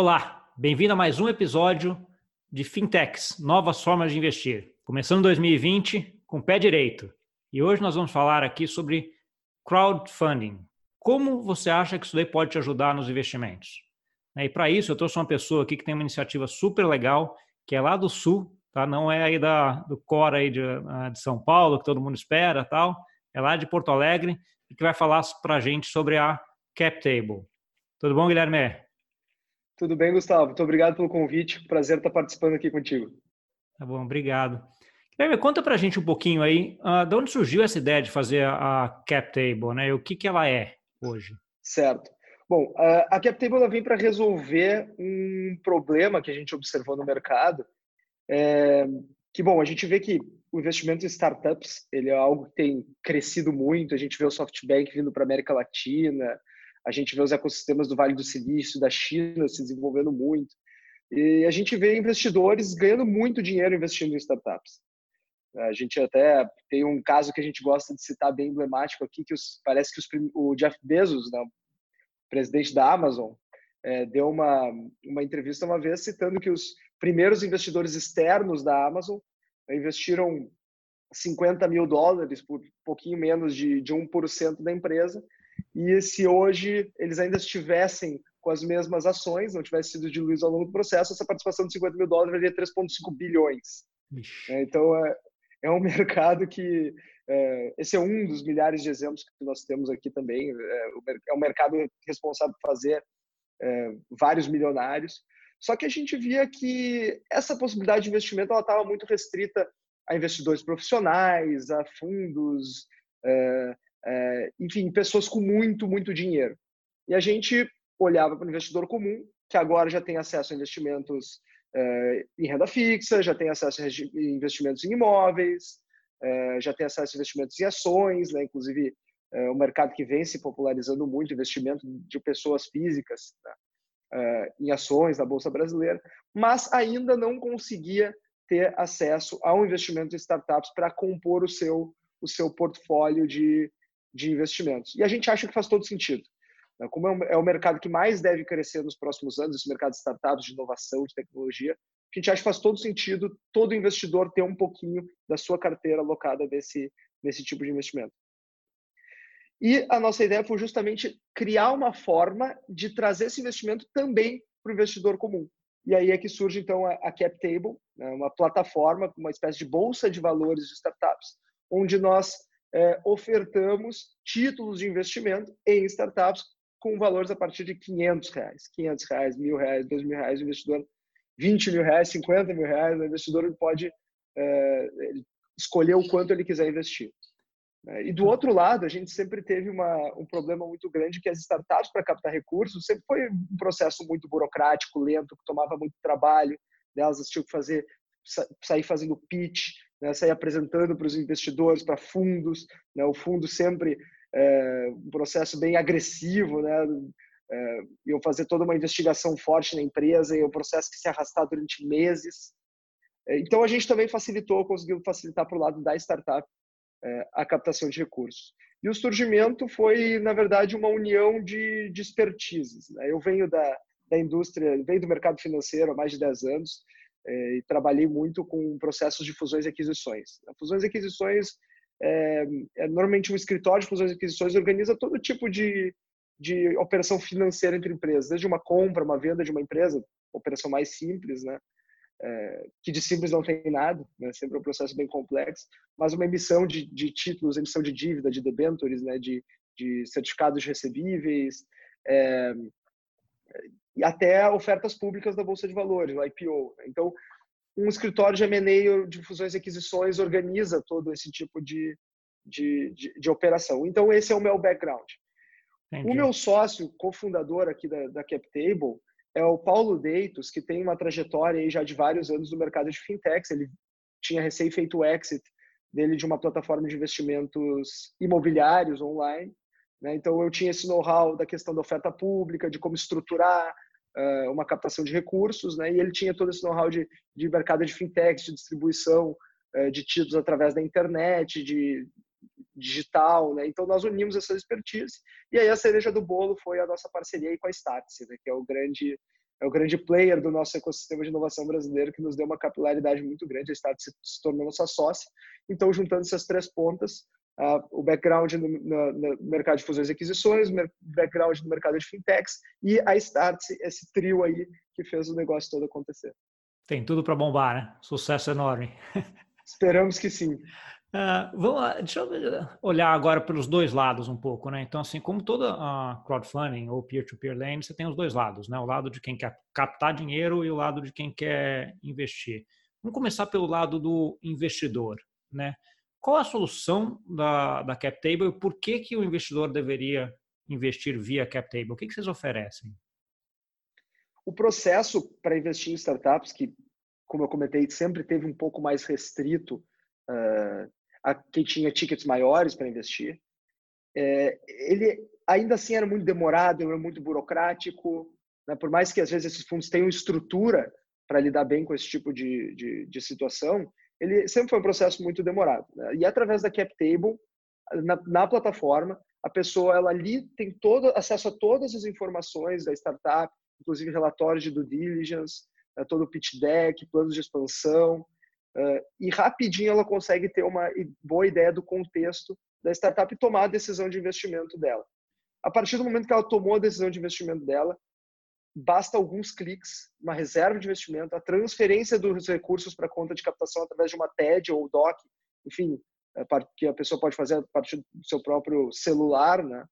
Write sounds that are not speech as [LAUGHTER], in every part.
Olá, bem-vindo a mais um episódio de Fintechs, novas formas de investir. Começando 2020 com o pé direito. E hoje nós vamos falar aqui sobre crowdfunding. Como você acha que isso daí pode te ajudar nos investimentos? E para isso, eu trouxe uma pessoa aqui que tem uma iniciativa super legal, que é lá do Sul, tá? Não é aí da, do Cora aí de, ah, de São Paulo, que todo mundo espera tal. É lá de Porto Alegre, e que vai falar para a gente sobre a CapTable. Tudo bom, Guilherme? Tudo bem, Gustavo. Muito obrigado pelo convite. Prazer estar participando aqui contigo. Tá bom, obrigado. Guilherme, conta para a gente um pouquinho aí, uh, de onde surgiu essa ideia de fazer a, a CapTable, né? E o que, que ela é hoje? Certo. Bom, a CapTable vem para resolver um problema que a gente observou no mercado, é, que, bom, a gente vê que o investimento em startups ele é algo que tem crescido muito, a gente vê o SoftBank vindo para a América Latina, a gente vê os ecossistemas do Vale do Silício, da China se desenvolvendo muito, e a gente vê investidores ganhando muito dinheiro investindo em startups. A gente até tem um caso que a gente gosta de citar bem emblemático aqui, que os, parece que os, o Jeff Bezos, né, presidente da Amazon, é, deu uma, uma entrevista uma vez citando que os primeiros investidores externos da Amazon investiram 50 mil dólares por pouquinho menos de, de 1% da empresa. E se hoje eles ainda estivessem com as mesmas ações, não tivesse sido diluídos ao longo do processo, essa participação de 50 mil dólares valia 3,5 bilhões. É, então, é, é um [LAUGHS] mercado que é, esse é um dos milhares de exemplos que nós temos aqui também. É, é um mercado responsável por fazer é, vários milionários. Só que a gente via que essa possibilidade de investimento estava muito restrita a investidores profissionais, a fundos, é, enfim, pessoas com muito, muito dinheiro. E a gente olhava para o investidor comum, que agora já tem acesso a investimentos é, em renda fixa, já tem acesso a investimentos em imóveis, é, já tem acesso a investimentos em ações, né? inclusive é, o mercado que vem se popularizando muito, investimento de pessoas físicas né? é, em ações na Bolsa Brasileira, mas ainda não conseguia ter acesso ao investimento em startups para compor o seu, o seu portfólio de, de investimentos. E a gente acha que faz todo sentido. Né? Como é o mercado que mais deve crescer nos próximos anos, esse mercado de startups, de inovação, de tecnologia, a gente acha que faz todo sentido todo investidor ter um pouquinho da sua carteira alocada nesse, nesse tipo de investimento. E a nossa ideia foi justamente criar uma forma de trazer esse investimento também para o investidor comum. E aí é que surge então a, CapTable, né, uma plataforma, uma espécie de bolsa de valores de startups, onde nós é, ofertamos títulos de investimento em startups com valores a partir de 500 reais, 500 reais, mil reais, dois mil reais, o investidor 20 mil reais, 50 mil reais, o investidor pode é, escolher o quanto ele quiser investir. Né? E do outro lado, a gente sempre teve uma, um problema muito grande que as startups para captar recursos sempre foi um processo muito burocrático, lento, que tomava muito trabalho. Né? Elas tinham que fazer, sair fazendo pitch, né? sair apresentando para os investidores, para fundos. Né? O fundo sempre é, um processo bem agressivo, né? É, eu fazer toda uma investigação forte na empresa e o processo que se arrastar durante meses. É, então a gente também facilitou, conseguiu facilitar para o lado da startup é, a captação de recursos. E o surgimento foi, na verdade, uma união de, de expertises. Né? Eu venho da, da indústria, venho do mercado financeiro há mais de 10 anos é, e trabalhei muito com processos de fusões e aquisições. Fusões e aquisições é, é, normalmente um escritório de fusões e aquisições organiza todo tipo de, de operação financeira entre empresas, desde uma compra, uma venda de uma empresa, operação mais simples, né? É, que de simples não tem nada, né? sempre um processo bem complexo, mas uma emissão de, de títulos, emissão de dívida, de debentures, né? de, de certificados recebíveis, é, e até ofertas públicas da Bolsa de Valores, o IPO. Então, um escritório de M&A de fusões e aquisições organiza todo esse tipo de, de, de, de operação. Então, esse é o meu background. Entendi. O meu sócio, cofundador aqui da, da CapTable, é o Paulo Deitos, que tem uma trajetória aí já de vários anos no mercado de fintechs. Ele tinha recém feito o exit dele de uma plataforma de investimentos imobiliários online. Né? Então, eu tinha esse know-how da questão da oferta pública, de como estruturar uh, uma captação de recursos, né? E ele tinha todo esse know-how de, de mercado de fintechs, de distribuição uh, de títulos através da internet, de digital, né? Então nós unimos essa expertise e aí a cereja do bolo foi a nossa parceria com a Startse, né? que é o grande é o grande player do nosso ecossistema de inovação brasileiro que nos deu uma capilaridade muito grande. A Start se, se tornou nossa sócia. Então, juntando essas três pontas, uh, o background no, no, no, mercado de fusões e aquisições, o background no mercado de fintechs e a Start, esse trio aí que fez o negócio todo acontecer. Tem tudo para bombar, né? Sucesso enorme. [LAUGHS] Esperamos que sim. Uh, vamos lá, deixa eu olhar agora pelos dois lados um pouco, né? Então, assim, como toda uh, crowdfunding ou peer-to-peer -peer lending, você tem os dois lados, né? O lado de quem quer captar dinheiro e o lado de quem quer investir. Vamos começar pelo lado do investidor, né? Qual a solução da, da CapTable e por que, que o investidor deveria investir via CapTable? O que, que vocês oferecem? O processo para investir em startups, que, como eu comentei, sempre teve um pouco mais restrito uh, a quem tinha tickets maiores para investir, é, ele ainda assim era muito demorado, era muito burocrático, né? por mais que às vezes esses fundos tenham estrutura para lidar bem com esse tipo de, de, de situação, ele sempre foi um processo muito demorado. Né? E através da CapTable, na, na, plataforma, a pessoa ela ali tem todo acesso a todas as informações da startup, inclusive relatórios de due diligence, né, todo o pitch deck, planos de expansão, uh, e rapidinho ela consegue ter uma boa ideia do contexto da startup e tomar a decisão de investimento dela. A partir do momento que ela tomou a decisão de investimento dela, basta alguns cliques, uma reserva de investimento, a transferência dos recursos para a conta de captação através de uma TED ou DOC, enfim, é, que a pessoa pode fazer a partir do seu próprio celular, né?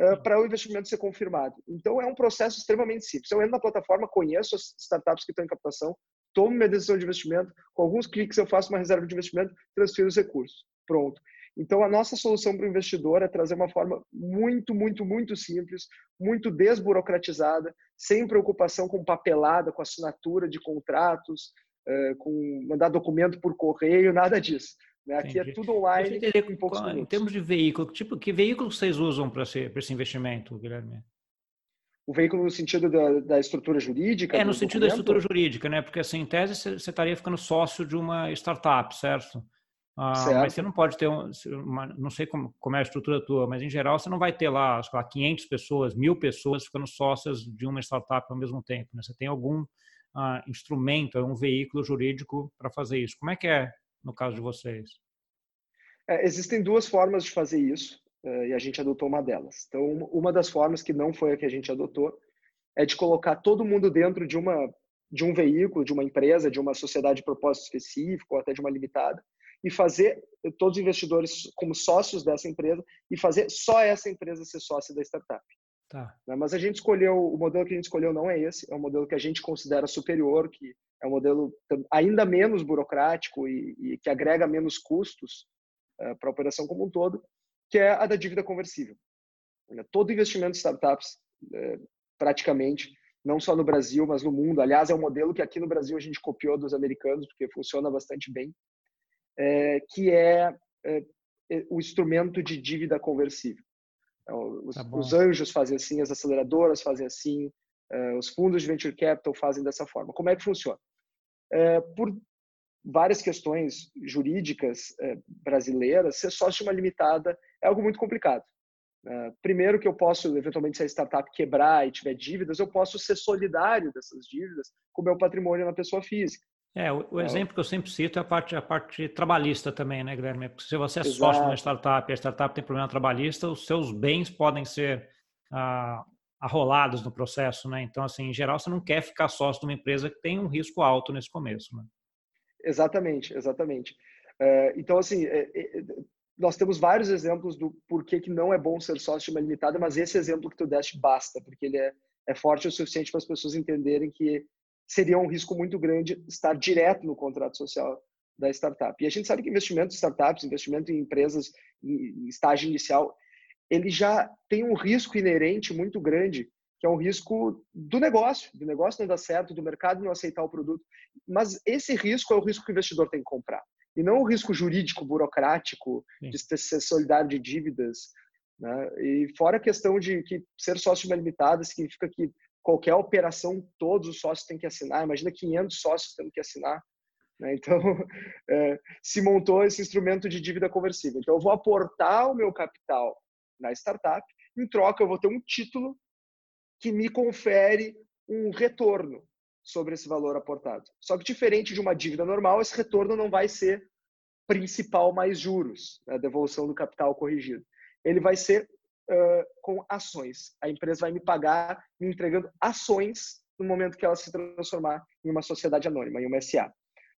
É, para o investimento ser confirmado. Então, é um processo extremamente simples. Eu entro na plataforma, conheço as startups que estão em captação, tomo minha decisão de investimento, com alguns cliques eu faço uma reserva de investimento, transfiro os recursos. Pronto. Então, a nossa solução para o investidor é trazer uma forma muito, muito, muito simples, muito desburocratizada, sem preocupação com papelada, com assinatura de contratos, eh, com mandar documento por correio, nada disso. Né? Aqui é Entendi. é tudo online em poucos qual, Em termos de veículo, tipo, que veículo vocês usam para esse, esse investimento, Guilherme? o veículo no sentido da, da estrutura jurídica? É, no sentido documento? da estrutura jurídica, né? Porque assim, em tese você estaria ficando sócio de uma startup, certo? Ah, mas você não pode ter, uma, não sei como, como, é a estrutura tua, mas em geral você não vai ter lá, lá 500 pessoas, mil pessoas ficando sócias de uma startup ao mesmo tempo. Né? Você tem algum ah, instrumento, um veículo jurídico para fazer isso. Como é que é no caso de vocês? É, existem duas formas de fazer isso uh, e a gente adotou uma delas. Então, uma das formas que não foi a que a gente adotou é de colocar todo mundo dentro de uma de um veículo, de uma empresa, de uma sociedade de propósito específico ou até de uma limitada e fazer todos os investidores como sócios dessa empresa e fazer só essa empresa ser sócia da startup. Tá. Né, mas a gente escolheu, o modelo que a gente escolheu não é esse, é um modelo que a gente considera superior, que é um modelo ainda menos burocrático e, e que agrega menos custos uh, para a operação como um todo, que é a da dívida conversível. Né, todo investimento em startups, uh, praticamente, não só no Brasil, mas no mundo, aliás, é um modelo que aqui no Brasil a gente copiou dos americanos, porque funciona bastante bem, é, que é, é, é, o instrumento de dívida conversível. Então, os, tá os, anjos fazem assim, as aceleradoras fazem assim, é, os fundos de venture capital fazem dessa forma. Como é que funciona? É, por várias questões jurídicas é, brasileiras, ser sócio de uma limitada é algo muito complicado. primeiro que eu posso, eventualmente, se a startup quebrar e tiver dívidas, eu posso ser solidário dessas dívidas com o meu patrimônio na pessoa física. É, o, o, exemplo que eu sempre cito é a parte, a parte trabalhista também, né, Guilherme? Porque se você é Exato. sócio de uma startup e a startup tem problema trabalhista, os seus bens podem ser ah, arrolados no processo, né? Então, assim, em geral, você não quer ficar sócio de uma empresa que tem um risco alto nesse começo, né? Exatamente, exatamente. É, então, assim, é, é, nós temos vários exemplos do porquê que não é bom ser sócio de uma limitada, mas esse exemplo que tu deste basta, porque ele é, é forte o suficiente para as pessoas entenderem que seria um risco muito grande estar direto no contrato social da startup. E a gente sabe que investimento em startups, investimento em empresas em estágio inicial, ele já tem um risco inerente muito grande, que é um risco do negócio, do negócio não dar certo, do mercado não aceitar o produto. Mas esse risco é o risco que o investidor tem que comprar. E não o risco jurídico, burocrático, Sim. de ser solidário de dívidas. Né? E fora a questão de que ser sócio uma limitada significa que qualquer operação, todos os sócios têm que assinar. Imagina 500 sócios tendo que assinar. Né? Então, [LAUGHS] é, se montou esse instrumento de dívida conversível. Então, eu vou aportar o meu capital na startup, em troca, eu vou ter um título que me confere um retorno sobre esse valor aportado. Só que diferente de uma dívida normal, esse retorno não vai ser principal mais juros, a devolução do capital corrigido. Ele vai ser uh, com ações. A empresa vai me pagar me entregando ações no momento que ela se transformar em uma sociedade anônima, em uma SA.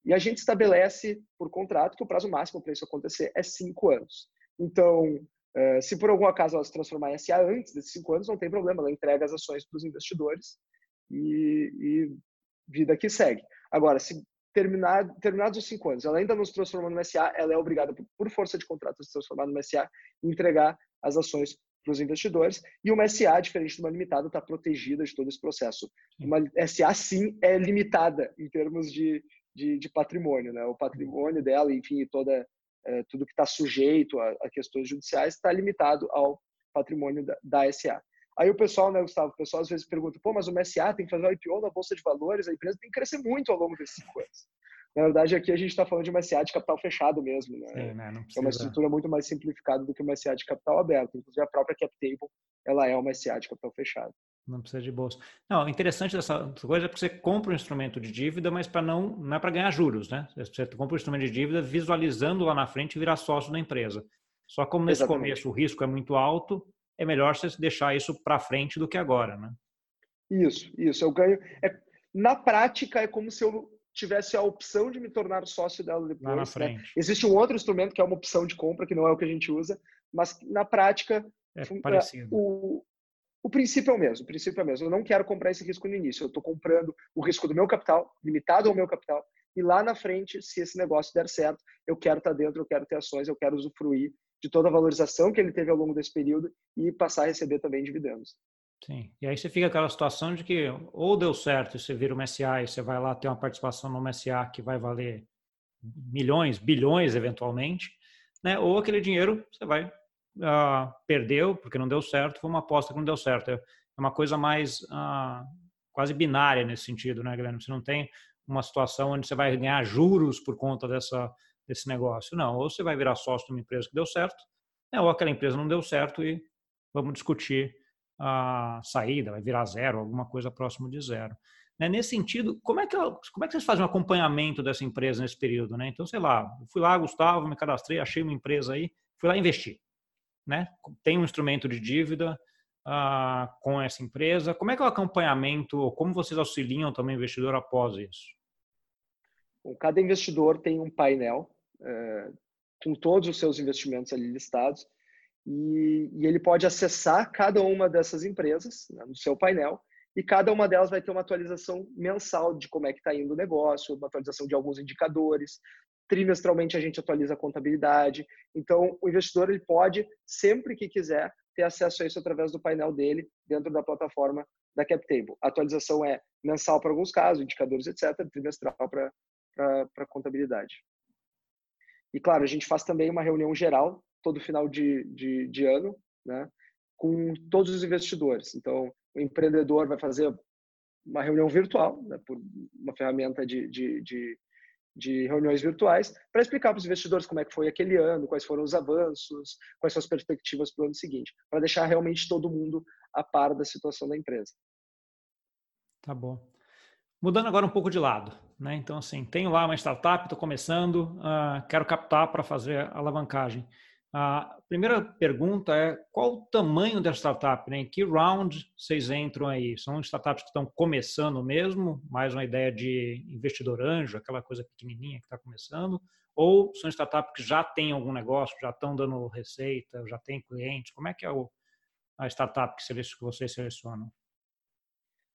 E a gente estabelece por contrato que o prazo máximo para isso acontecer é cinco anos. Então, uh, se por algum acaso ela se transformar em SA antes desses cinco anos, não tem problema, ela entrega as ações para os investidores e, e vida que segue. Agora, se terminar, terminados os cinco anos, ela ainda não se transformou no SA, ela é obrigada, por força de contrato, a se transformar no SA e entregar as ações para os investidores. E uma SA, diferente de uma limitada, está protegida de todo esse processo. Uma SA, sim, é limitada em termos de, de, de patrimônio. Né? O patrimônio dela, enfim, toda, é, tudo que está sujeito a, a, questões judiciais está limitado ao patrimônio da, da SA. Aí o pessoal, né, Gustavo, o pessoal às vezes pergunta, pô, mas o MSA tem que fazer um IPO na Bolsa de Valores, a empresa tem que crescer muito ao longo desses cinco anos. Na verdade, aqui a gente está falando de uma SA de capital fechado mesmo, né? Sim, né? É uma estrutura muito mais simplificada do que uma SA de capital aberto. Inclusive, a própria CapTable, ela é uma SA de capital fechado. Não precisa de bolsa. Não, interessante dessa coisa é porque você compra um instrumento de dívida, mas para não, não é para ganhar juros, né? Você compra um instrumento de dívida visualizando lá na frente virar sócio da empresa. Só como nesse Exatamente. começo o risco é muito alto, é melhor você deixar isso para frente do que agora, né? Isso, isso. Eu ganho. É, na prática, é como se eu tivesse a opção de me tornar sócio dela depois. Lá na né? frente. Né? Existe um outro instrumento que é uma opção de compra, que não é o que a gente usa, mas na prática. É parecido. O, o princípio é o mesmo, o princípio é o mesmo. Eu não quero comprar esse risco no início. Eu estou comprando o risco do meu capital, limitado ao meu capital, e lá na frente, se esse negócio der certo, eu quero estar tá dentro, eu quero ter ações, eu quero usufruir de toda a valorização que ele teve ao longo desse período e passar a receber também dividendos. Sim, e aí você fica aquela situação de que ou deu certo, você vira uma SA e você vai lá ter uma participação numa SA que vai valer milhões, bilhões eventualmente, né? ou aquele dinheiro você vai uh, perdeu porque não deu certo, foi uma aposta que não deu certo. É uma coisa mais uh, quase binária nesse sentido, né, Guilherme? Você não tem uma situação onde você vai ganhar juros por conta dessa desse negócio. Não, ou você vai virar sócio de uma empresa que deu certo, né, ou aquela empresa não deu certo e vamos discutir a saída, vai virar zero, alguma coisa próximo de zero. Né? Nesse sentido, como é, que, como é que vocês fazem um acompanhamento dessa empresa nesse período? Né? Então, sei lá, fui lá, Gustavo, me cadastrei, achei uma empresa aí, fui lá investir. Né? Tem um instrumento de dívida uh, com essa empresa. Como é que é o acompanhamento, como vocês auxiliam também o investidor após isso? Bom, cada investidor tem um painel é, com todos os seus investimentos ali listados e, e, ele pode acessar cada uma dessas empresas né, no seu painel e cada uma delas vai ter uma atualização mensal de como é que está indo o negócio, uma atualização de alguns indicadores. Trimestralmente a gente atualiza a contabilidade. Então o investidor ele pode sempre que quiser ter acesso a isso através do painel dele dentro da plataforma da CapTable. A atualização é mensal para alguns casos, indicadores, etc., trimestral para contabilidade. E, claro, a gente faz também uma reunião geral, todo final de, de, de ano, né, com todos os investidores. Então, o empreendedor vai fazer uma reunião virtual, né, por uma ferramenta de, de, de, de reuniões virtuais, para explicar para os investidores como é que foi aquele ano, quais foram os avanços, quais são as perspectivas para o ano seguinte, para deixar realmente todo mundo a par da situação da empresa. Tá bom. Mudando agora um pouco de lado, né? Então, assim, tenho lá uma startup, estou começando, uh, quero captar para fazer alavancagem. A primeira pergunta é qual o tamanho da startup? Né? Em que round vocês entram aí? São startups que estão começando mesmo, mais uma ideia de investidor anjo, aquela coisa pequenininha que está começando? Ou são startups que já têm algum negócio, já estão dando receita, já têm clientes? Como é que é a startup que, vocês selecionam?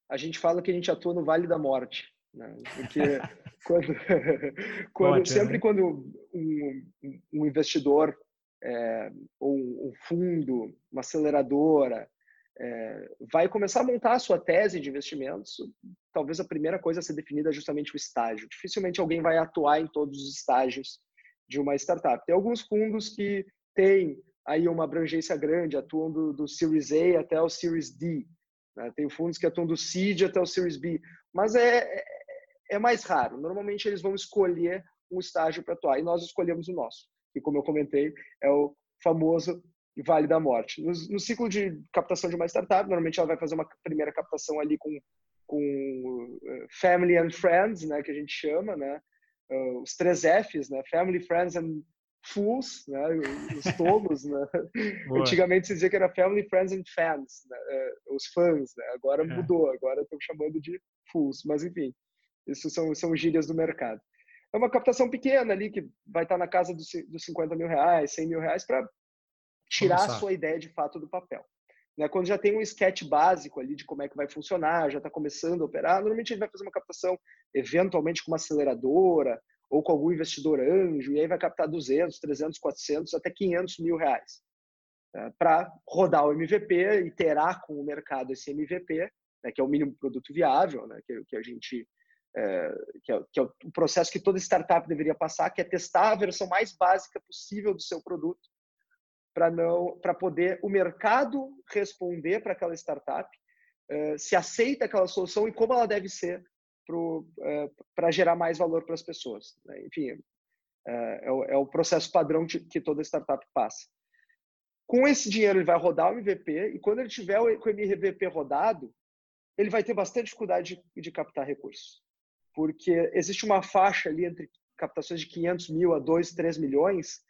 a gente fala que a gente atua no Vale da Morte. Né? Porque [LAUGHS] quando, [LAUGHS] quando sempre né? quando um, um investidor é, ou um fundo, uma aceleradora, é, vai começar a montar a sua tese de investimentos, talvez a primeira coisa a ser definida é justamente o estágio. Dificilmente alguém vai atuar em todos os estágios de uma startup. Tem alguns fundos que têm aí uma abrangência grande, atuam do, do Series A até o Series D, né? Tem fundos que atuam do seed até o Series B, mas é, é, é mais raro. Normalmente eles vão escolher um estágio para atuar e nós escolhemos o nosso, que como eu comentei é o famoso Vale da Morte. No, no, ciclo de captação de uma startup, normalmente ela vai fazer uma primeira captação ali com com uh, family and friends, né, que a gente chama, né, uh, os três Fs, né, family, friends and fools, né, os tolos, né. [LAUGHS] Antigamente se dizia que era family, friends and fans, né, uh, os fãs, né, agora é. mudou, agora estão chamando de fools, mas enfim, isso são, são gírias do mercado. É uma captação pequena ali, que vai estar na casa dos, dos 50 mil reais, 100 mil reais, para tirar Começar. a sua ideia de fato do papel. Né? Quando já tem um sketch básico ali de como é que vai funcionar, já está começando a operar, normalmente a gente vai fazer uma captação eventualmente com uma aceleradora ou com algum investidor anjo, e aí vai captar 200, 300, 400, até 500 mil reais né? para rodar o MVP, iterar com o mercado esse MVP, né? que é o mínimo produto viável, né? que, que a gente é, que, é, que, é, o processo que toda startup deveria passar, que é testar a versão mais básica possível do seu produto para não para poder o mercado responder para aquela startup uh, se aceita aquela solução e como ela deve ser para uh, gerar mais valor para as pessoas. Né? Enfim, uh, é, o, é, o, processo padrão que, toda startup passa. Com esse dinheiro ele vai rodar o MVP e quando ele tiver o MVP rodado, ele vai ter bastante dificuldade de, de captar recursos, porque existe uma faixa ali entre captações de 500 mil a 2, 3 milhões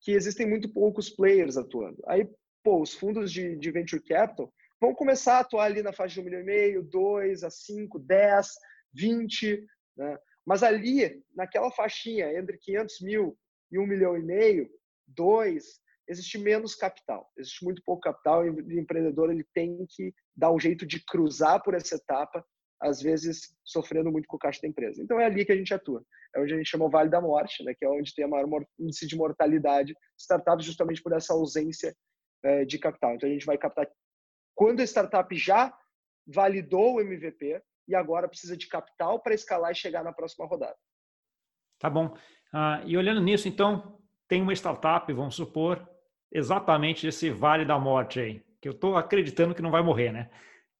que existem muito poucos players atuando. Aí, pô, os fundos de, de venture capital vão começar a atuar ali na faixa de um milhão e meio, dois a cinco, dez, vinte, né? Mas ali, naquela faixinha entre 500 mil e um milhão e meio, dois, existe menos capital, existe muito pouco capital e o empreendedor ele tem que dar um jeito de cruzar por essa etapa às vezes sofrendo muito com o caixa da empresa. Então é ali que a gente atua. É onde a gente chama o Vale da Morte, né, que é onde tem a maior índice de mortalidade de startups justamente por essa ausência é, de capital. Então a gente vai captar quando a startup já validou o MVP e agora precisa de capital para escalar e chegar na próxima rodada. Tá bom. Uh, e olhando nisso, então, tem uma startup, vamos supor, exatamente esse Vale da Morte aí, que eu estou acreditando que não vai morrer, né?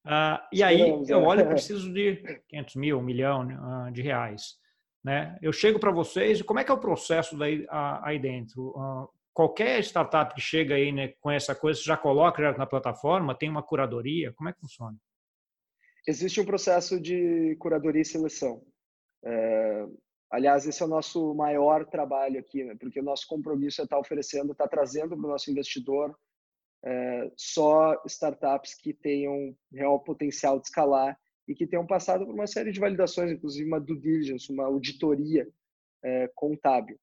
Uh, e aí eu olho, eu [LAUGHS] preciso de 500 mil, um milhão uh, de reais. Né? Eu chego para vocês, como é que é o processo daí aí dentro? Uh, qualquer startup que chega aí né, com essa coisa, já coloca já na plataforma, tem uma curadoria, como é que funciona? Existe um processo de curadoria e seleção. É, aliás, esse é o nosso maior trabalho aqui, né? porque o nosso compromisso é estar tá oferecendo, estar tá trazendo para o nosso investidor é, só startups que tenham real potencial de escalar e que tenham passado por uma série de validações, inclusive uma due diligence, uma auditoria é, contábil.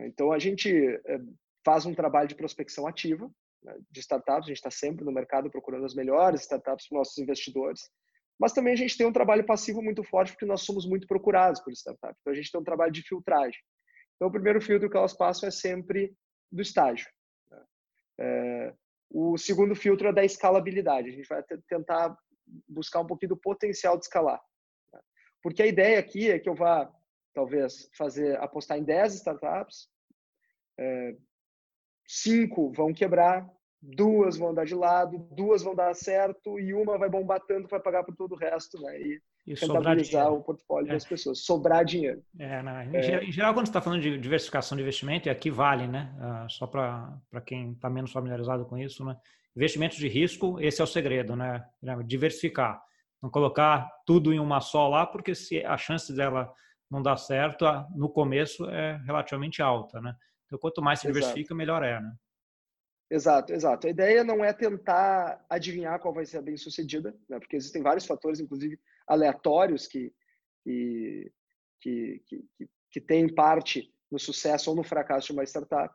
Então, a gente é, faz um trabalho de prospecção ativa né, de startups, a gente está sempre no mercado procurando as melhores startups para nossos investidores, mas também a gente tem um trabalho passivo muito forte porque nós somos muito procurados por startups. Então, a gente tem um trabalho de filtragem. Então, o primeiro filtro que elas passam é sempre do estágio. Né. É, o segundo filtro é da escalabilidade. A gente vai tentar buscar um pouquinho do potencial de escalar. Né? Porque a ideia aqui é que eu vá, talvez, fazer apostar em 10 startups, é, cinco vão quebrar, duas vão dar de lado, duas vão dar certo e uma vai bombar tanto vai pagar por todo o resto, né? E, e rentabilizar o portfólio é. das pessoas, sobrar dinheiro. É, né? em, é. geral, quando você está falando de diversificação de investimento, e aqui vale, né? Uh, só para quem está menos familiarizado com isso, né? Investimentos de risco, esse é o segredo, né? Diversificar. Não colocar tudo em uma só lá, porque se a chance dela não dar certo no começo é relativamente alta, né? Então, quanto mais se diversifica, Exato. melhor é, né? Exato, exato. A ideia não é tentar adivinhar qual vai ser a bem-sucedida, né? porque existem vários fatores, inclusive aleatórios, que, que, que, que, que têm parte no sucesso ou no fracasso de uma startup.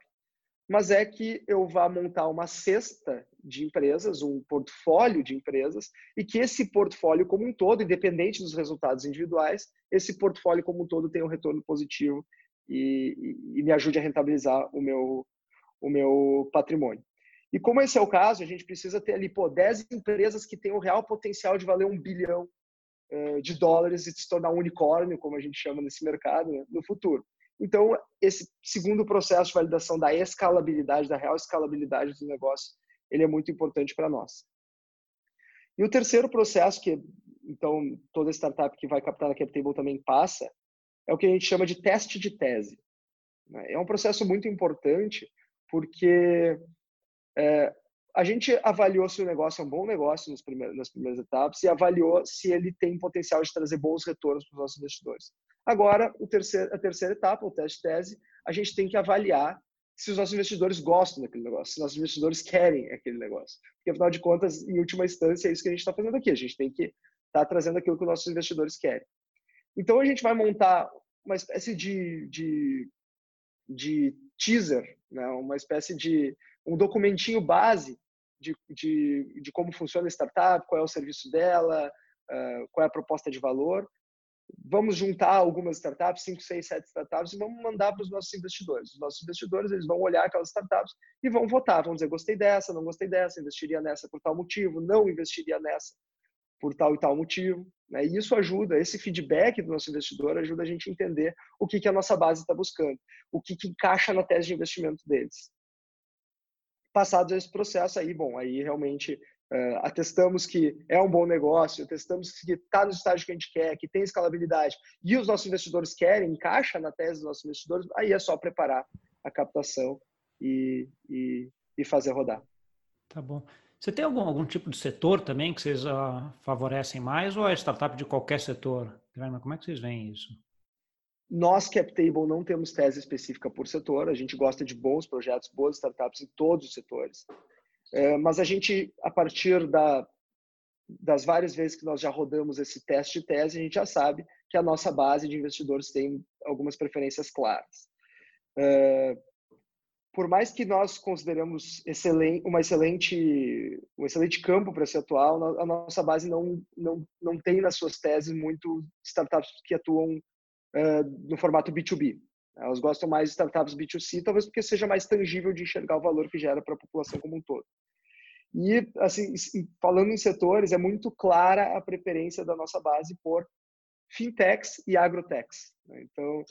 Mas é que eu vá montar uma cesta de empresas, um portfólio de empresas, e que esse portfólio como um todo, independente dos resultados individuais, esse portfólio como um todo tenha um retorno positivo e, e, e me ajude a rentabilizar o meu, o meu patrimônio. E como esse é o caso, a gente precisa ter ali, pô, 10 empresas que têm o real potencial de valer um bilhão uh, de dólares e se tornar um unicórnio, como a gente chama nesse mercado, né, no futuro. Então, esse segundo processo de validação da escalabilidade, da real escalabilidade do negócio, ele é muito importante para nós. E o terceiro processo, que então toda startup que vai captar na CapTable também passa, é o que a gente chama de teste de tese. Né. É um processo muito importante porque é, a gente avaliou se o negócio é um bom negócio nas primeiras, nas primeiras etapas e avaliou se ele tem potencial de trazer bons retornos para os nossos investidores. Agora, terceiro, a terceira etapa, o teste tese, a gente tem que avaliar se os nossos investidores gostam daquele negócio, se os nossos investidores querem aquele negócio. Porque, afinal de contas, em última instância, é isso que a gente está fazendo aqui. A gente tem que estar tá trazendo aquilo que os nossos investidores querem. Então, a gente vai montar uma espécie de, de, de teaser, né? uma espécie de um documentinho base de, de, de como funciona a startup, qual é o serviço dela, uh, qual é a proposta de valor. Vamos juntar algumas startups, 5, 6, 7 startups, e vamos mandar para os nossos investidores. Os nossos investidores eles vão olhar aquelas startups e vão votar, vão dizer gostei dessa, não gostei dessa, investiria nessa por tal motivo, não investiria nessa por tal e tal motivo. Né? E isso ajuda, esse feedback do nosso investidor ajuda a gente a entender o que, que a nossa base está buscando, o que, que encaixa na tese de investimento deles passados esse processo aí, bom, aí realmente uh, atestamos que é um bom negócio, atestamos que está no estágio que a gente quer, que tem escalabilidade e os nossos investidores querem, encaixa na tese dos nossos investidores, aí é só preparar a captação e, e, e fazer rodar. Tá bom. Você tem algum, algum tipo de setor também que vocês uh, favorecem mais ou é startup de qualquer setor? Como é que vocês veem isso? Nós, CapTable, não temos tese específica por setor, a gente gosta de bons projetos, boas startups em todos os setores. É, mas a gente, a partir da, das várias vezes que nós já rodamos esse teste de tese, a gente já sabe que a nossa base de investidores tem algumas preferências claras. É, por mais que nós consideramos excelente, uma excelente, um excelente campo para ser atual, a nossa base não, não, não tem nas suas teses muito startups que atuam uh, no formato B2B. Elas gostam mais de startups B2C, talvez porque seja mais tangível de enxergar o valor que gera para a população como um todo. E, assim, falando em setores, é muito clara a preferência da nossa base por fintechs e agrotechs. Né? Então,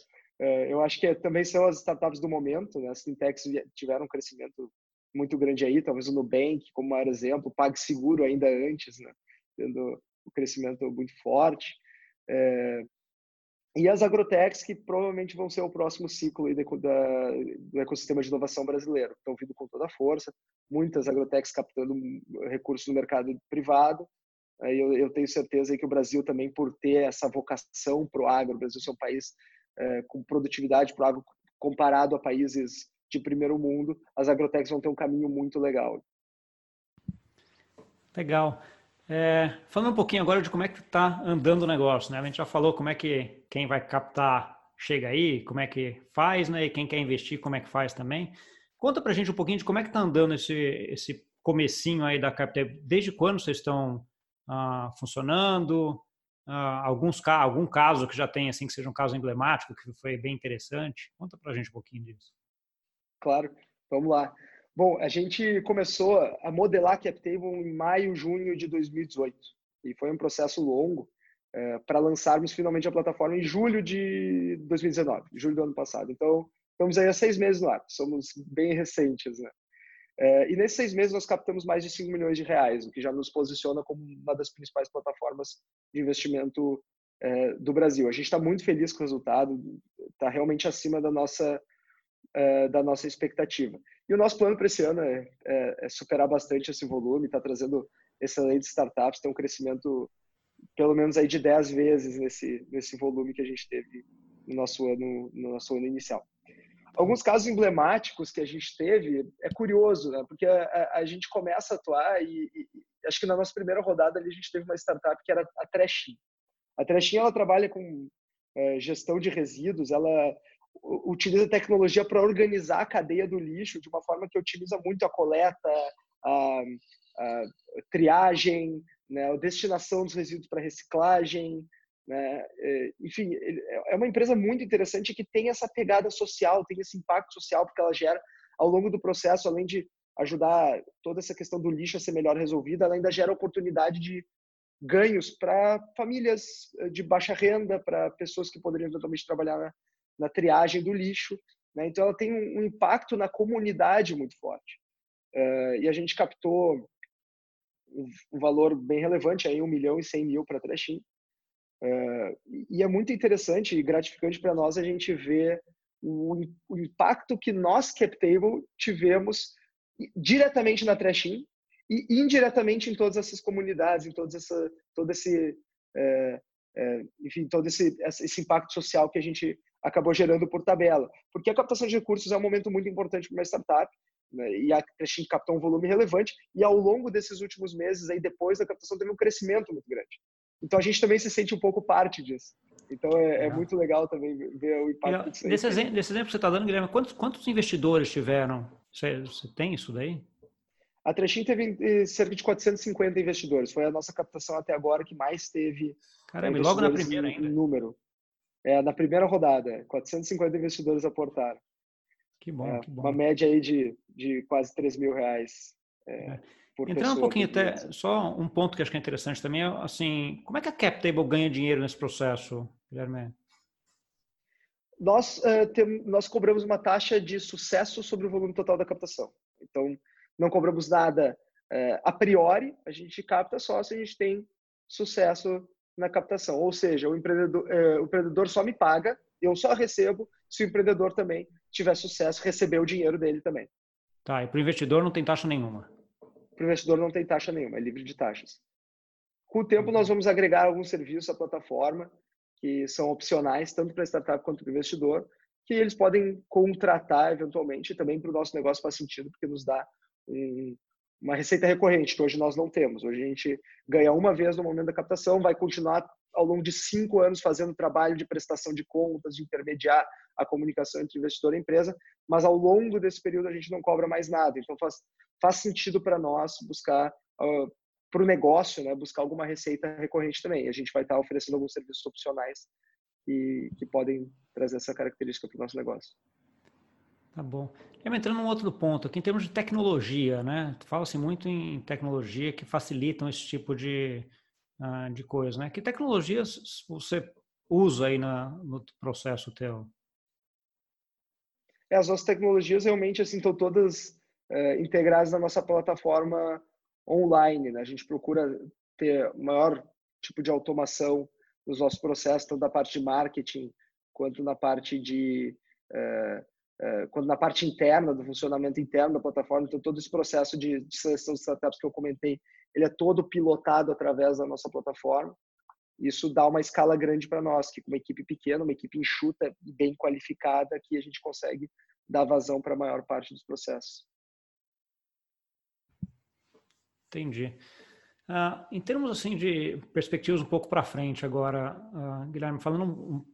eu acho que também são as startups do momento. Né? As fintechs tiveram um crescimento muito grande aí, talvez o Nubank, como maior exemplo, PagSeguro ainda antes, né? tendo um crescimento muito forte. É, e as agrotechs, que provavelmente vão ser o próximo ciclo da, do ecossistema de inovação brasileiro. Estão vindo com toda a força, muitas agrotechs captando recursos no mercado privado. Eu, eu tenho certeza que o Brasil também, por ter essa vocação para o agro, o Brasil é um país é, com produtividade o agro comparado a países de primeiro mundo, as agrotechs vão ter um caminho muito legal. Legal. É, falando um pouquinho agora de como é que está andando o negócio, né? A gente já falou como é que quem vai captar chega aí, como é que faz, né? E quem quer investir, como é que faz também. Conta pra gente um pouquinho de como é que está andando esse, esse comecinho aí da Capital. Desde quando vocês estão ah, funcionando? Ah, alguns, algum caso que já tem, assim, que seja um caso emblemático, que foi bem interessante? Conta pra gente um pouquinho disso. Claro, vamos lá. Bom, a gente começou a modelar a CapTable em maio, junho de 2018. E foi um processo longo é, para lançarmos finalmente a plataforma em julho de 2019, julho do ano passado. Então, estamos aí há seis meses no ar, somos bem recentes, né? É, e nesses seis meses nós captamos mais de 5 milhões de reais, o que já nos posiciona como uma das principais plataformas de investimento é, do Brasil. A gente está muito feliz com o resultado, está realmente acima da nossa, é, da nossa expectativa. E o nosso plano para esse ano é, é, é, superar bastante esse volume, está trazendo excelentes startups, tem um crescimento pelo menos aí de 10 vezes nesse, nesse volume que a gente teve no nosso ano, no nosso ano inicial. Alguns casos emblemáticos que a gente teve é curioso, né? porque a, a, a gente começa a atuar e, e, acho que na nossa primeira rodada ali a gente teve uma startup que era a Trashin. A Trashin ela trabalha com é, gestão de resíduos, ela utiliza tecnologia para organizar a cadeia do lixo de uma forma que otimiza muito a coleta, a, a triagem, né, a destinação dos resíduos para reciclagem, né? É, enfim, é uma empresa muito interessante que tem essa pegada social, tem esse impacto social porque ela gera ao longo do processo, além de ajudar toda essa questão do lixo a ser melhor resolvida, ela ainda gera oportunidade de ganhos para famílias eh, de baixa renda, para pessoas que poderiam eventualmente trabalhar na, na triagem do lixo. Né? Então, ela tem um, impacto na comunidade muito forte. Uh, e a gente captou um, um, valor bem relevante, aí, 1 milhão e 100 mil para a Trashim. Uh, e é muito interessante e gratificante para nós a gente ver o, o, impacto que nós, CapTable, tivemos diretamente na Trashim, e indiretamente em todas essas comunidades, em todas essa, todo esse, é, é, enfim, todo esse, esse impacto social que a gente acabou gerando por tabela. Porque a captação de recursos é um momento muito importante para uma startup, né? e a Crescent captou um volume relevante, e ao longo desses últimos meses, aí depois da captação, teve um crescimento muito grande. Então a gente também se sente um pouco parte disso. Então é, é muito legal também ver o impacto disso. Desse exemplo, desse exemplo que você está dando, Guilherme, quantos, quantos investidores tiveram? Você, você tem isso daí? A Trechin teve eh, cerca de 450 investidores. Foi a nossa captação até agora que mais teve. Caramba, e logo na primeira ainda. Número. É, na primeira rodada, 450 investidores aportaram. Que bom, é, que bom. Uma média aí de, de quase 3 mil reais. É, é. Entrando um pouquinho até, só um ponto que acho que é interessante também, é assim, como é que a CapTable ganha dinheiro nesse processo, Guilherme? Nós, uh, tem, nós cobramos uma taxa de sucesso sobre o volume total da captação. Então, não cobramos nada uh, a priori, a gente capta só se a gente tem sucesso na captação. Ou seja, o empreendedor, uh, o empreendedor só me paga, eu só recebo se o empreendedor também tiver sucesso, receber o dinheiro dele também. Tá, e para o investidor não tem taxa nenhuma? Para o investidor não tem taxa nenhuma, é livre de taxas. Com o tempo, nós vamos agregar alguns serviços à plataforma que são opcionais, tanto para a startup quanto para o investidor, que eles podem contratar eventualmente, também para o nosso negócio faz sentido, porque nos dá um, uma receita recorrente, que hoje nós não temos. Hoje a gente ganha uma vez no momento da captação, vai continuar ao longo de cinco anos fazendo trabalho de prestação de contas, de intermediar a comunicação entre investidor e empresa, mas ao longo desse período a gente não cobra mais nada. Então faz, faz sentido para nós buscar, uh, para o negócio, né, buscar alguma receita recorrente também. A gente vai estar oferecendo alguns serviços opcionais que, que podem trazer essa característica para o nosso negócio. Tá bom. Eu entrando num outro ponto aqui, em termos de tecnologia, né? Fala-se muito em tecnologia que facilitam esse tipo de, uh, de coisa, né? Que tecnologias você usa aí na, no processo teu? É, as nossas tecnologias realmente assim estão todas uh, integradas na nossa plataforma online. Né? A gente procura ter maior tipo de automação nos nossos processos, tanto na parte de marketing quanto na parte de uh, uh, quanto na parte interna do funcionamento interno da plataforma. Então todo esse processo de, de seleção de startups que eu comentei, ele é todo pilotado através da nossa plataforma. Isso dá uma escala grande para nós, que com uma equipe pequena, uma equipe enxuta e bem qualificada, que a gente consegue dar vazão para a maior parte dos processos. Entendi. Uh, em termos assim de perspectivas um pouco para frente agora, uh, Guilherme, falando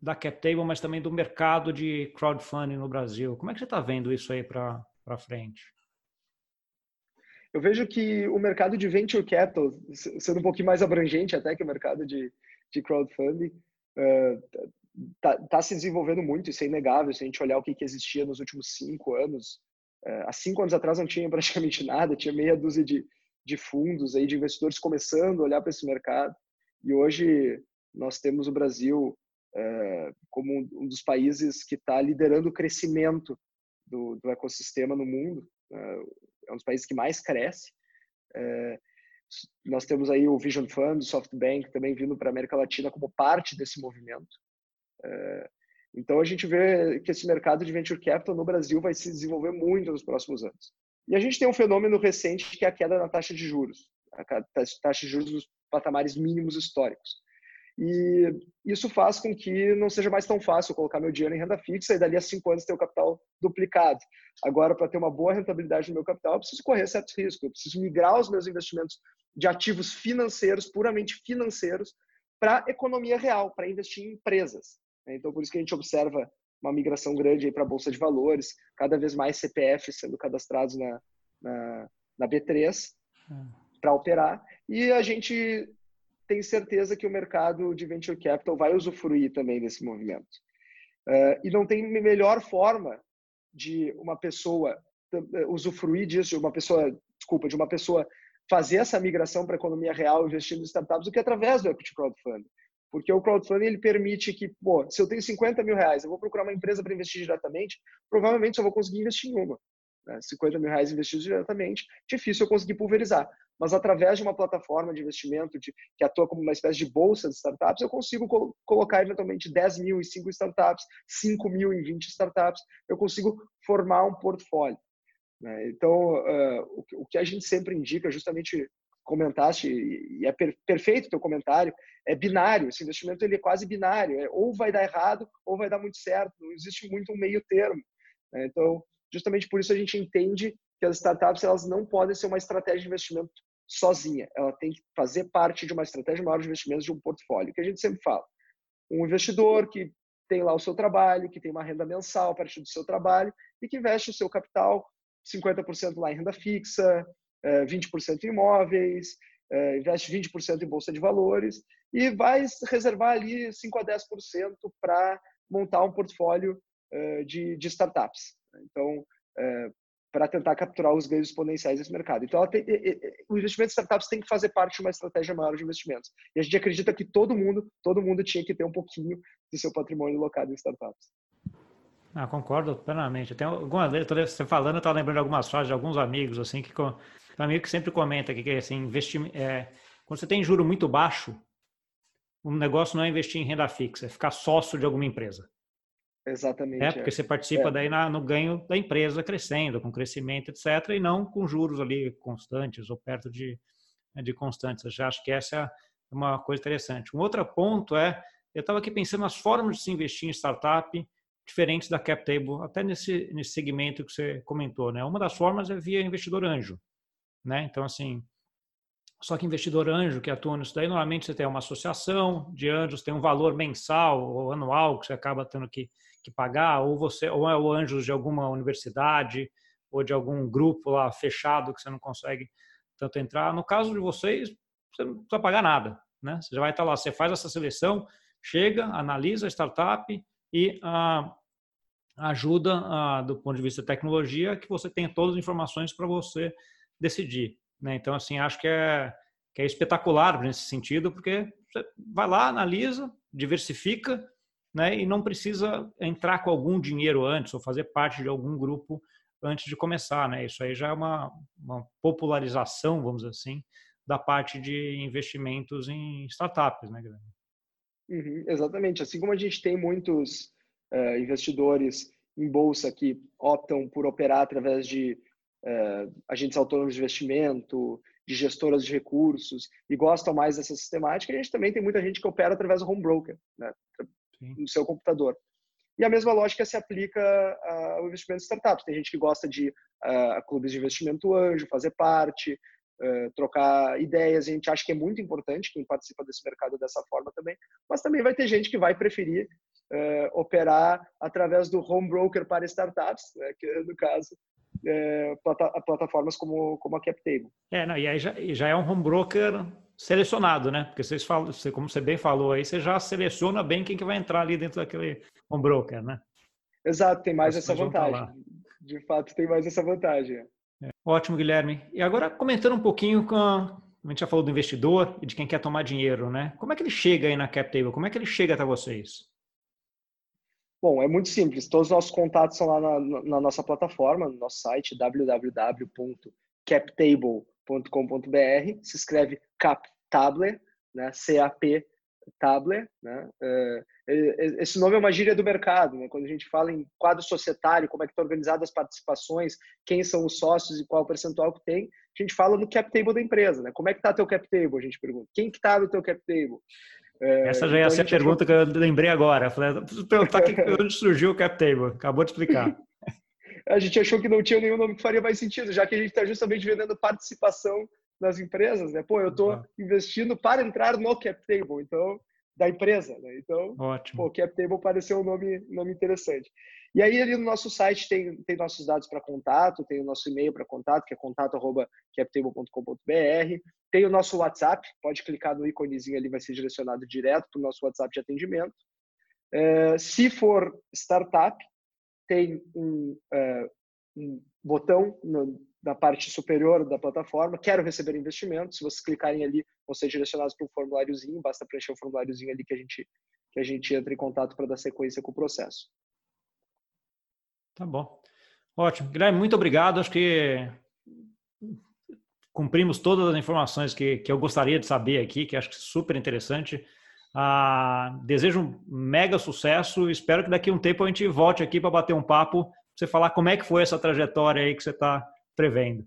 da CapTable, mas também do mercado de crowdfunding no Brasil, como é que você está vendo isso aí para frente? Eu vejo que o mercado de venture capital, sendo um pouquinho mais abrangente até que o mercado de, de crowdfunding, está uh, tá se desenvolvendo muito, isso é inegável. Se a gente olhar o que, que existia nos últimos cinco anos, uh, há cinco anos atrás não tinha [LAUGHS] praticamente nada, tinha meia dúzia de, de fundos aí de investidores começando a olhar para esse mercado e hoje nós temos o Brasil é, como um dos países que está liderando o crescimento do, do ecossistema no mundo é, é um dos países que mais cresce. É, nós temos aí o Vision Fund, o SoftBank também vindo para a América Latina como parte desse movimento. É, então a gente vê que esse mercado de venture capital no Brasil vai se desenvolver muito nos próximos anos. E a gente tem um fenômeno recente que é a queda na taxa de juros, a taxa de juros nos patamares mínimos históricos. E isso faz com que não seja mais tão fácil colocar meu dinheiro em renda fixa e dali a cinco anos ter o capital duplicado. Agora, para ter uma boa rentabilidade no meu capital, eu preciso correr certos riscos, eu preciso migrar os meus investimentos de ativos financeiros, puramente financeiros, para economia real, para investir em empresas. Então, por isso que a gente observa uma migração grande para a Bolsa de Valores, cada vez mais CPFs sendo cadastrados na, na, na B3 hum. para operar. E a gente tem certeza que o mercado de venture capital vai usufruir também desse movimento. Uh, e não tem melhor forma de uma pessoa eh, usufruir disso, de uma pessoa, desculpa, de uma pessoa fazer essa migração para a economia real investindo em startups do que através do equity crowdfunding. Porque o crowdfunding ele permite que, pô, se eu tenho 50 mil reais, eu vou procurar uma empresa para investir diretamente, provavelmente só vou conseguir investir em uma. Né? 50 mil reais investidos diretamente, difícil eu conseguir pulverizar. Mas através de uma plataforma de investimento de, que atua como uma espécie de bolsa de startups, eu consigo col colocar eventualmente 10 mil em 5 startups, 5 mil em 20 startups, eu consigo formar um portfólio. Né? Então, uh, o, que a gente sempre indica, justamente comentaste, e é per, perfeito o teu comentário, é binário. Esse investimento ele é quase binário. É, ou vai dar errado, ou vai dar muito certo. Não existe muito um meio termo. Né? Então, justamente por isso a gente entende que as startups elas não podem ser uma estratégia de investimento sozinha. Ela tem que fazer parte de uma estratégia maior de investimentos de um portfólio, que a gente sempre fala. Um investidor que tem lá o seu trabalho, que tem uma renda mensal a partir do seu trabalho e que investe o seu capital 50% lá em renda fixa, 20% em imóveis, investe 20% em bolsa de valores e vai reservar ali 5 a 10% para montar um portfólio de, de startups. Então, para tentar capturar os ganhos exponenciais desse mercado. Então, tem, o investimento em startups tem que fazer parte de uma estratégia maior de investimentos. E a gente acredita que todo mundo, todo mundo tinha que ter um pouquinho do seu patrimônio locado em startups. Ah, concordo plenamente. Tem algumas você falando, eu estava lembrando de algumas frases de alguns amigos, assim, que um amigo que sempre comenta que, assim, investimento, é, quando você tem juro muito baixo, o negócio não é investir em renda fixa, é ficar sócio de alguma empresa. Exatamente. É, porque é. você participa é. daí na, no ganho da empresa crescendo, com crescimento, etc., e não com juros ali constantes ou perto de, né, de constantes. Eu já acho que essa é uma coisa interessante. Um outro ponto é, eu estava aqui pensando nas formas de se investir em startup diferentes da cap table, até nesse, nesse segmento que você comentou. Né? Uma das formas é via investidor anjo. Né? Então, assim, só que investidor anjo que atua nisso daí, normalmente você tem uma associação de anjos, tem um valor mensal ou anual que você acaba tendo que, que pagar, ou você ou é o anjos de alguma universidade ou de algum grupo lá fechado que você não consegue tanto entrar. No caso de vocês, você não precisa pagar nada, né? Você já vai estar lá, você faz essa seleção, chega, analisa a startup e ah, ajuda ah, do ponto de vista tecnologia que você tenha todas as informações para você decidir. Né? Então, assim, acho que é, que é espetacular nesse sentido, porque você vai lá, analisa, diversifica, né? E não precisa entrar com algum dinheiro antes ou fazer parte de algum grupo antes de começar, né? Isso aí já é uma, uma popularização, vamos assim, da parte de investimentos em startups, né, Guilherme? Uhum, exatamente. Assim como a gente tem muitos uh, investidores em bolsa que optam por operar através de uh, agentes autônomos de investimento, de gestoras de recursos e gostam mais dessa sistemática, a gente também tem muita gente que opera através do home broker, né? No seu computador. E a mesma lógica se aplica ao investimento em startups. Tem gente que gosta de uh, clubes de investimento anjo, fazer parte, uh, trocar ideias. A gente acha que é muito importante quem participa desse mercado dessa forma também. Mas também vai ter gente que vai preferir uh, operar através do home broker para startups, né, que no caso é, plata plataformas como, como a CapTable. É, não, e aí já, já é um home broker selecionado, né? Porque vocês falam, você, como você bem falou aí, você já seleciona bem quem que vai entrar ali dentro daquele home broker, né? Exato, tem mais essa vantagem. De fato, tem mais essa vantagem. É. Ótimo, Guilherme. E agora comentando um pouquinho com a, a gente já falou do investidor e de quem quer tomar dinheiro, né? Como é que ele chega aí na CapTable? Como é que ele chega até vocês? Bom, é muito simples. Todos os nossos contatos são lá na, na nossa plataforma, no nosso site www.captable.com.br. Se escreve CapTable, né? C-A-P Tabler, né? Uh, esse nome é uma gíria do mercado, né? Quando a gente fala em quadro societário, como é que está organizado as participações, quem são os sócios e qual o percentual que tem, a gente fala no cap table da empresa, né? Como é que está teu cap table? A gente pergunta. Quem que está no teu cap table? Essa já ia então ser a, a pergunta achou... que eu lembrei agora. Falei, preciso perguntar que, onde surgiu o cap table. Acabou de explicar. [LAUGHS] a gente achou que não tinha nenhum nome que faria mais sentido, já que a gente está justamente vendendo participação nas empresas, né? Pô, eu estou uhum. investindo para entrar no cap table, então da empresa, né? Então, Ótimo. pô, cap table pareceu um nome, nome interessante. E aí ali no nosso site tem, tem nossos dados para contato, tem o nosso e-mail para contato, que é contato@captable.com.br, tem o nosso WhatsApp, pode clicar no íconezinho ali, vai ser direcionado direto para o nosso WhatsApp de atendimento. É, se for startup, tem um, é, um botão no, na parte superior da plataforma, quero receber investimento. Se vocês clicarem ali, vão ser direcionados para um formuláriozinho, basta preencher o um formuláriozinho ali que a gente, que a gente entra em contato para dar sequência com o processo. Tá bom. Ótimo. Guilherme, muito obrigado. Acho que cumprimos todas as informações que, que eu gostaria de saber aqui, que acho que é super interessante. Ah, desejo um mega sucesso. Espero que daqui a um tempo a gente volte aqui para bater um papo você falar como é que foi essa trajetória aí que você está prevendo.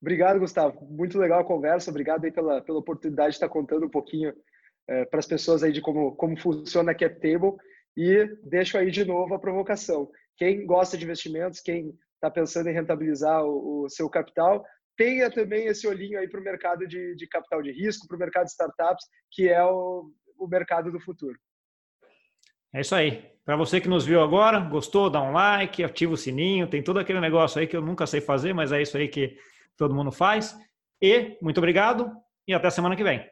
Obrigado, Gustavo. Muito legal a conversa. Obrigado aí pela, pela oportunidade de estar contando um pouquinho é, para as pessoas aí de como, como funciona a CapTable. E deixo aí de novo a provocação. Quem gosta de investimentos, quem está pensando em rentabilizar o, o, seu capital, tenha também esse olhinho aí para o mercado de, de, capital de risco, para o mercado de startups, que é o, o mercado do futuro. É isso aí. Para você que nos viu agora, gostou, dá um like, ativa o sininho, tem todo aquele negócio aí que eu nunca sei fazer, mas é isso aí que todo mundo faz. E muito obrigado e até semana que vem.